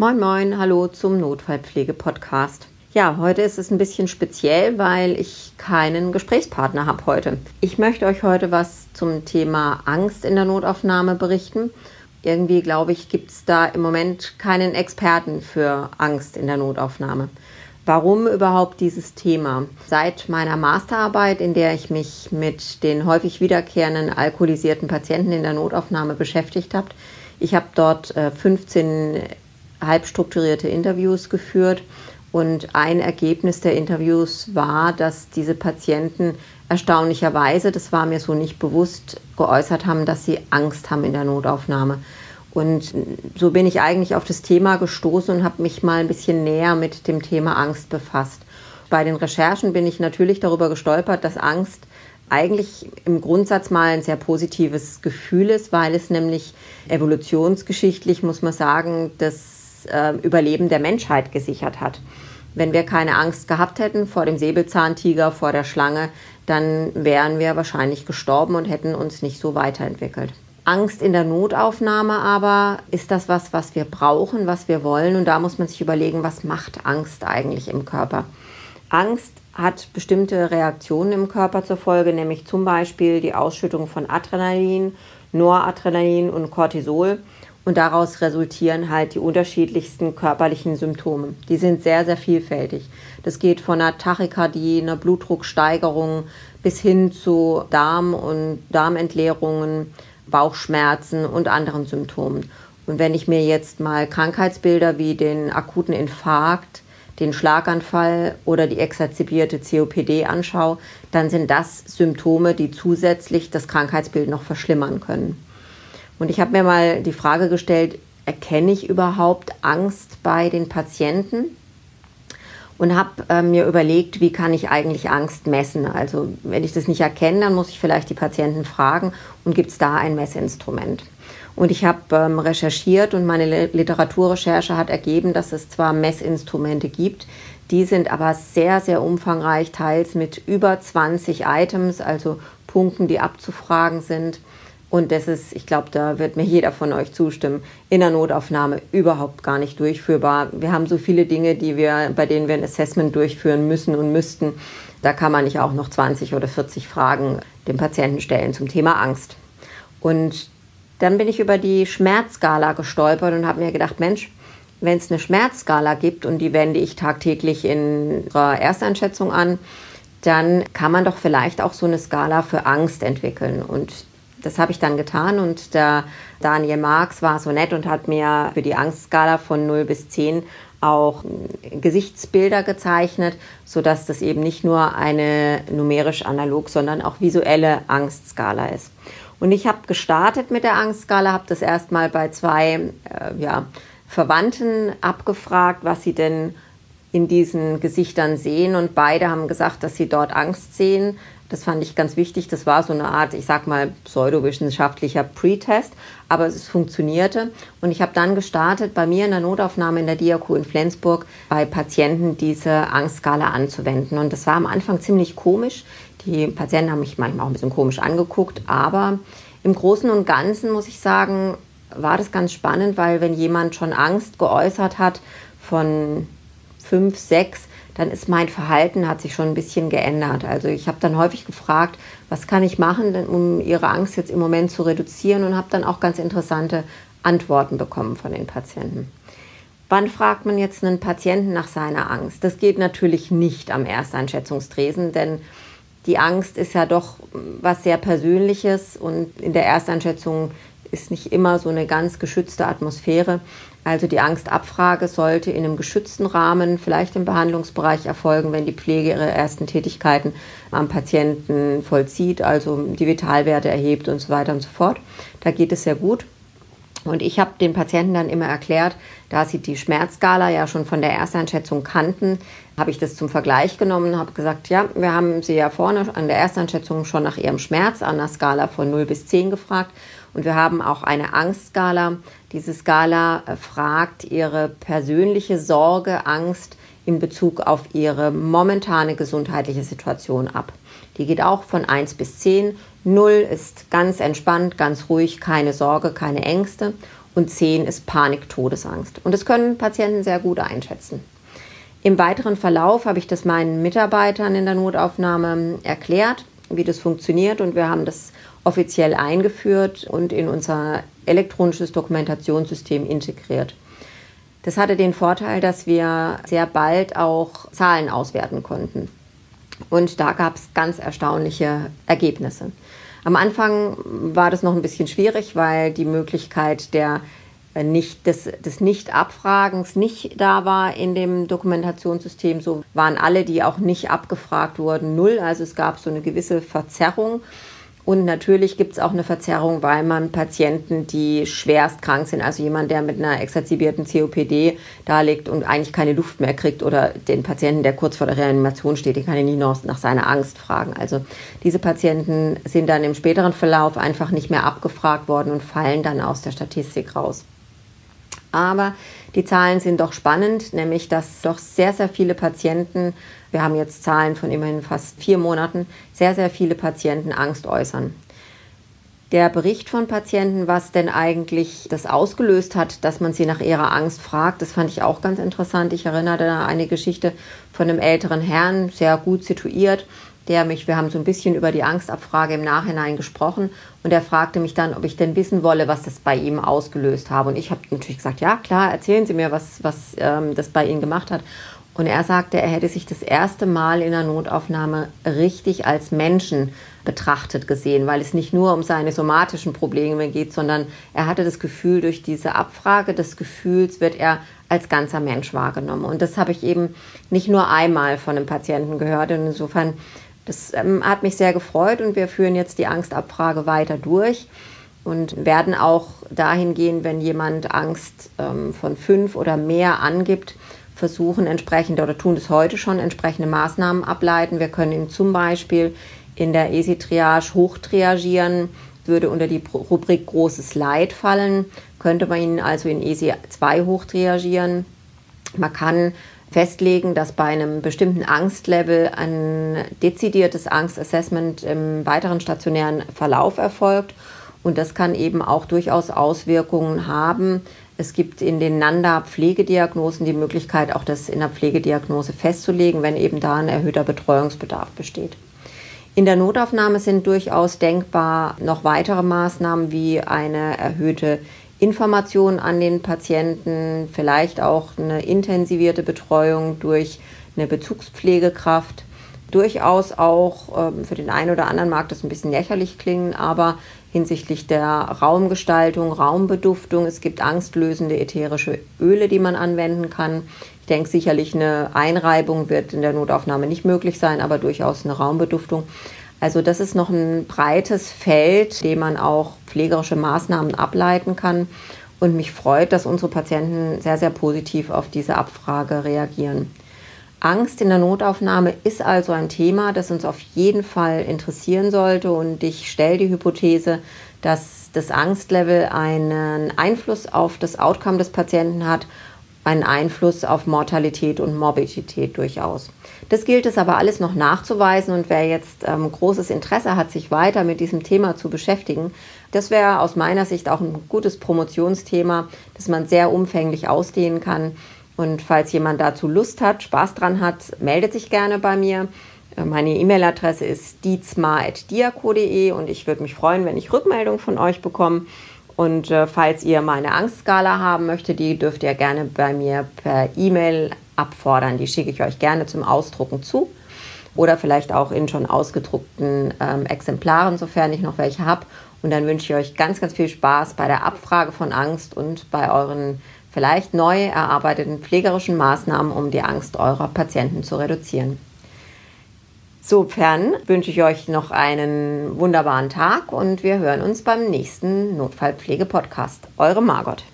Moin, moin, hallo zum Notfallpflege-Podcast. Ja, heute ist es ein bisschen speziell, weil ich keinen Gesprächspartner habe heute. Ich möchte euch heute was zum Thema Angst in der Notaufnahme berichten. Irgendwie, glaube ich, gibt es da im Moment keinen Experten für Angst in der Notaufnahme. Warum überhaupt dieses Thema? Seit meiner Masterarbeit, in der ich mich mit den häufig wiederkehrenden alkoholisierten Patienten in der Notaufnahme beschäftigt habe, ich habe dort 15 äh, halbstrukturierte Interviews geführt. Und ein Ergebnis der Interviews war, dass diese Patienten erstaunlicherweise, das war mir so nicht bewusst, geäußert haben, dass sie Angst haben in der Notaufnahme. Und so bin ich eigentlich auf das Thema gestoßen und habe mich mal ein bisschen näher mit dem Thema Angst befasst. Bei den Recherchen bin ich natürlich darüber gestolpert, dass Angst eigentlich im Grundsatz mal ein sehr positives Gefühl ist, weil es nämlich evolutionsgeschichtlich, muss man sagen, das äh, Überleben der Menschheit gesichert hat. Wenn wir keine Angst gehabt hätten vor dem Säbelzahntiger, vor der Schlange, dann wären wir wahrscheinlich gestorben und hätten uns nicht so weiterentwickelt. Angst in der Notaufnahme aber ist das was, was wir brauchen, was wir wollen. Und da muss man sich überlegen, was macht Angst eigentlich im Körper? Angst hat bestimmte Reaktionen im Körper zur Folge, nämlich zum Beispiel die Ausschüttung von Adrenalin, Noradrenalin und Cortisol. Und daraus resultieren halt die unterschiedlichsten körperlichen Symptome. Die sind sehr, sehr vielfältig. Das geht von einer Tachykardie, einer Blutdrucksteigerung bis hin zu Darm- und Darmentleerungen, Bauchschmerzen und anderen Symptomen. Und wenn ich mir jetzt mal Krankheitsbilder wie den akuten Infarkt, den Schlaganfall oder die exazerbierte COPD anschaue, dann sind das Symptome, die zusätzlich das Krankheitsbild noch verschlimmern können. Und ich habe mir mal die Frage gestellt, erkenne ich überhaupt Angst bei den Patienten? Und habe äh, mir überlegt, wie kann ich eigentlich Angst messen? Also wenn ich das nicht erkenne, dann muss ich vielleicht die Patienten fragen und gibt es da ein Messinstrument? Und ich habe ähm, recherchiert und meine Literaturrecherche hat ergeben, dass es zwar Messinstrumente gibt, die sind aber sehr, sehr umfangreich, teils mit über 20 Items, also Punkten, die abzufragen sind. Und das ist, ich glaube, da wird mir jeder von euch zustimmen, in der Notaufnahme überhaupt gar nicht durchführbar. Wir haben so viele Dinge, die wir, bei denen wir ein Assessment durchführen müssen und müssten. Da kann man nicht auch noch 20 oder 40 Fragen dem Patienten stellen zum Thema Angst. Und dann bin ich über die Schmerzskala gestolpert und habe mir gedacht, Mensch, wenn es eine Schmerzskala gibt und die wende ich tagtäglich in unserer Ersteinschätzung an, dann kann man doch vielleicht auch so eine Skala für Angst entwickeln. Und das habe ich dann getan und der Daniel Marx war so nett und hat mir für die Angstskala von 0 bis 10 auch Gesichtsbilder gezeichnet, sodass das eben nicht nur eine numerisch analog, sondern auch visuelle Angstskala ist. Und ich habe gestartet mit der Angstskala, habe das erstmal bei zwei äh, ja, Verwandten abgefragt, was sie denn in diesen Gesichtern sehen. Und beide haben gesagt, dass sie dort Angst sehen. Das fand ich ganz wichtig. Das war so eine Art, ich sag mal, pseudowissenschaftlicher Pre-Test, aber es funktionierte. Und ich habe dann gestartet, bei mir in der Notaufnahme in der Diaku in Flensburg bei Patienten diese Angstskala anzuwenden. Und das war am Anfang ziemlich komisch. Die Patienten haben mich manchmal auch ein bisschen komisch angeguckt, aber im Großen und Ganzen muss ich sagen, war das ganz spannend, weil wenn jemand schon Angst geäußert hat von fünf, sechs, dann ist mein Verhalten, hat sich schon ein bisschen geändert. Also ich habe dann häufig gefragt, was kann ich machen, um ihre Angst jetzt im Moment zu reduzieren und habe dann auch ganz interessante Antworten bekommen von den Patienten. Wann fragt man jetzt einen Patienten nach seiner Angst? Das geht natürlich nicht am Ersteinschätzungstresen, denn die Angst ist ja doch was sehr Persönliches und in der Ersteinschätzung ist nicht immer so eine ganz geschützte Atmosphäre. Also die Angstabfrage sollte in einem geschützten Rahmen, vielleicht im Behandlungsbereich erfolgen, wenn die Pflege ihre ersten Tätigkeiten am Patienten vollzieht, also die Vitalwerte erhebt und so weiter und so fort. Da geht es sehr gut. Und ich habe den Patienten dann immer erklärt, da sie die Schmerzskala ja schon von der Ersteinschätzung kannten, habe ich das zum Vergleich genommen und habe gesagt, ja, wir haben sie ja vorne an der Ersteinschätzung schon nach ihrem Schmerz an der Skala von 0 bis 10 gefragt. Und wir haben auch eine Angstskala. Diese Skala äh, fragt ihre persönliche Sorge, Angst in Bezug auf ihre momentane gesundheitliche Situation ab. Die geht auch von 1 bis 10. 0 ist ganz entspannt, ganz ruhig, keine Sorge, keine Ängste. und 10 ist Panik-Todesangst. Und das können Patienten sehr gut einschätzen. Im weiteren Verlauf habe ich das meinen Mitarbeitern in der Notaufnahme erklärt, wie das funktioniert und wir haben das offiziell eingeführt und in unser elektronisches Dokumentationssystem integriert. Das hatte den Vorteil, dass wir sehr bald auch Zahlen auswerten konnten. Und da gab es ganz erstaunliche Ergebnisse. Am Anfang war das noch ein bisschen schwierig, weil die Möglichkeit der äh, nicht, des, des Nicht-Abfragens nicht da war in dem Dokumentationssystem. So waren alle, die auch nicht abgefragt wurden, null. Also es gab so eine gewisse Verzerrung. Und natürlich gibt es auch eine Verzerrung, weil man Patienten, die schwerst krank sind, also jemand, der mit einer exazerbierten COPD da liegt und eigentlich keine Luft mehr kriegt oder den Patienten, der kurz vor der Reanimation steht, den kann ich nicht noch nach seiner Angst fragen. Also diese Patienten sind dann im späteren Verlauf einfach nicht mehr abgefragt worden und fallen dann aus der Statistik raus. Aber die Zahlen sind doch spannend, nämlich dass doch sehr, sehr viele Patienten, wir haben jetzt Zahlen von immerhin fast vier Monaten, sehr, sehr viele Patienten Angst äußern. Der Bericht von Patienten, was denn eigentlich das ausgelöst hat, dass man sie nach ihrer Angst fragt, das fand ich auch ganz interessant. Ich erinnere da an eine Geschichte von einem älteren Herrn, sehr gut situiert, der mich, wir haben so ein bisschen über die Angstabfrage im Nachhinein gesprochen und er fragte mich dann, ob ich denn wissen wolle, was das bei ihm ausgelöst habe. Und ich habe natürlich gesagt, ja klar, erzählen Sie mir, was, was ähm, das bei Ihnen gemacht hat. Und er sagte, er hätte sich das erste Mal in der Notaufnahme richtig als Menschen betrachtet gesehen, weil es nicht nur um seine somatischen Probleme geht, sondern er hatte das Gefühl, durch diese Abfrage des Gefühls wird er als ganzer Mensch wahrgenommen. Und das habe ich eben nicht nur einmal von einem Patienten gehört. Und insofern das ähm, hat mich sehr gefreut und wir führen jetzt die Angstabfrage weiter durch und werden auch dahin gehen, wenn jemand Angst ähm, von fünf oder mehr angibt, versuchen entsprechende oder tun es heute schon entsprechende Maßnahmen ableiten. Wir können ihm zum Beispiel in der ESI-Triage hochtriagieren, würde unter die Rubrik großes Leid fallen, könnte man ihn also in ESI 2 hochtriagieren. Man kann festlegen, dass bei einem bestimmten Angstlevel ein dezidiertes Angstassessment im weiteren stationären Verlauf erfolgt. Und das kann eben auch durchaus Auswirkungen haben. Es gibt in den NANDA-Pflegediagnosen die Möglichkeit, auch das in der Pflegediagnose festzulegen, wenn eben da ein erhöhter Betreuungsbedarf besteht. In der Notaufnahme sind durchaus denkbar noch weitere Maßnahmen wie eine erhöhte Informationen an den Patienten, vielleicht auch eine intensivierte Betreuung durch eine Bezugspflegekraft. Durchaus auch ähm, für den einen oder anderen mag das ein bisschen lächerlich klingen, aber hinsichtlich der Raumgestaltung, Raumbeduftung, es gibt angstlösende ätherische Öle, die man anwenden kann. Ich denke sicherlich eine Einreibung wird in der Notaufnahme nicht möglich sein, aber durchaus eine Raumbeduftung. Also das ist noch ein breites Feld, dem man auch pflegerische Maßnahmen ableiten kann. Und mich freut, dass unsere Patienten sehr, sehr positiv auf diese Abfrage reagieren. Angst in der Notaufnahme ist also ein Thema, das uns auf jeden Fall interessieren sollte. Und ich stelle die Hypothese, dass das Angstlevel einen Einfluss auf das Outcome des Patienten hat einen Einfluss auf Mortalität und Morbidität durchaus. Das gilt es aber alles noch nachzuweisen und wer jetzt ähm, großes Interesse hat, sich weiter mit diesem Thema zu beschäftigen, das wäre aus meiner Sicht auch ein gutes Promotionsthema, das man sehr umfänglich ausdehnen kann. Und falls jemand dazu Lust hat, Spaß dran hat, meldet sich gerne bei mir. Äh, meine E-Mail-Adresse ist diezma.diaco.de und ich würde mich freuen, wenn ich Rückmeldung von euch bekomme. Und äh, falls ihr meine Angstskala haben möchtet, die dürft ihr gerne bei mir per E-Mail abfordern. Die schicke ich euch gerne zum Ausdrucken zu. Oder vielleicht auch in schon ausgedruckten ähm, Exemplaren, sofern ich noch welche habe. Und dann wünsche ich euch ganz, ganz viel Spaß bei der Abfrage von Angst und bei euren vielleicht neu erarbeiteten pflegerischen Maßnahmen, um die Angst eurer Patienten zu reduzieren. Insofern wünsche ich euch noch einen wunderbaren Tag und wir hören uns beim nächsten Notfallpflege-Podcast. Eure Margot.